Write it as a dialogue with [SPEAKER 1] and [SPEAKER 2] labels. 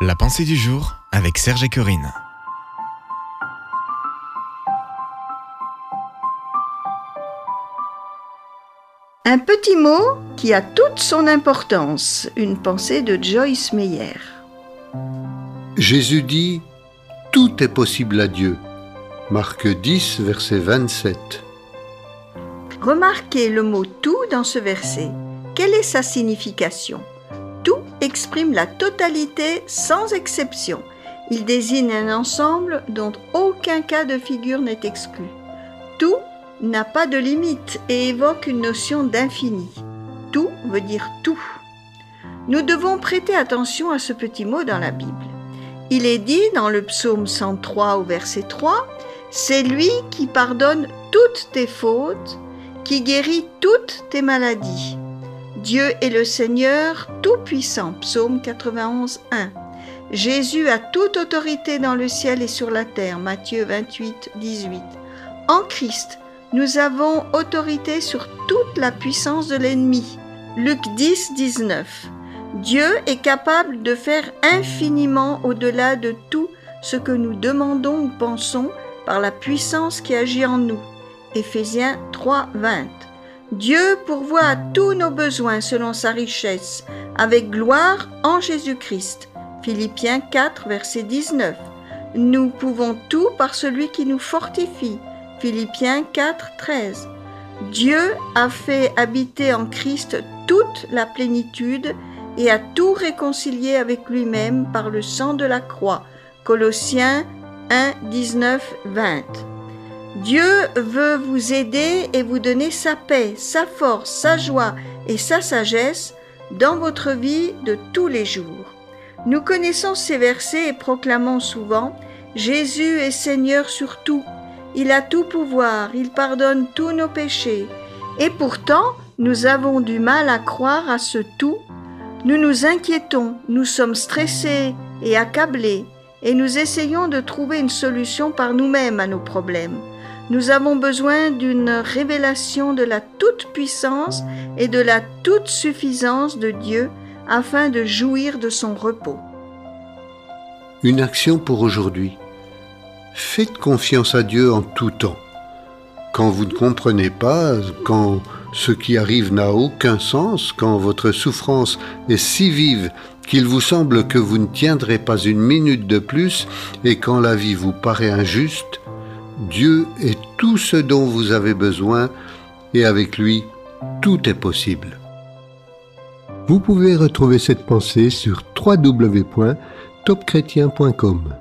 [SPEAKER 1] La pensée du jour avec Serge et Corinne.
[SPEAKER 2] Un petit mot qui a toute son importance. Une pensée de Joyce Meyer.
[SPEAKER 3] Jésus dit Tout est possible à Dieu. Marc 10, verset 27.
[SPEAKER 2] Remarquez le mot tout dans ce verset. Quelle est sa signification? Exprime la totalité sans exception. Il désigne un ensemble dont aucun cas de figure n'est exclu. Tout n'a pas de limite et évoque une notion d'infini. Tout veut dire tout. Nous devons prêter attention à ce petit mot dans la Bible. Il est dit dans le psaume 103 au verset 3, C'est lui qui pardonne toutes tes fautes, qui guérit toutes tes maladies. Dieu est le Seigneur Tout-Puissant, psaume 91, 1. Jésus a toute autorité dans le ciel et sur la terre, Matthieu 28, 18. En Christ, nous avons autorité sur toute la puissance de l'ennemi. Luc 10, 19. Dieu est capable de faire infiniment au-delà de tout ce que nous demandons ou pensons par la puissance qui agit en nous. Éphésiens 3, 20. Dieu pourvoit à tous nos besoins selon sa richesse, avec gloire en Jésus-Christ. Philippiens 4, verset 19. Nous pouvons tout par celui qui nous fortifie. Philippiens 4, 13. Dieu a fait habiter en Christ toute la plénitude et a tout réconcilié avec lui-même par le sang de la croix. Colossiens 1, 19, 20. Dieu veut vous aider et vous donner sa paix, sa force, sa joie et sa sagesse dans votre vie de tous les jours. Nous connaissons ces versets et proclamons souvent Jésus est Seigneur sur tout. Il a tout pouvoir, il pardonne tous nos péchés. Et pourtant, nous avons du mal à croire à ce tout. Nous nous inquiétons, nous sommes stressés et accablés, et nous essayons de trouver une solution par nous-mêmes à nos problèmes. Nous avons besoin d'une révélation de la toute-puissance et de la toute-suffisance de Dieu afin de jouir de son repos.
[SPEAKER 3] Une action pour aujourd'hui. Faites confiance à Dieu en tout temps. Quand vous ne comprenez pas, quand ce qui arrive n'a aucun sens, quand votre souffrance est si vive qu'il vous semble que vous ne tiendrez pas une minute de plus, et quand la vie vous paraît injuste, Dieu est tout ce dont vous avez besoin et avec lui, tout est possible.
[SPEAKER 4] Vous pouvez retrouver cette pensée sur www.topchrétien.com.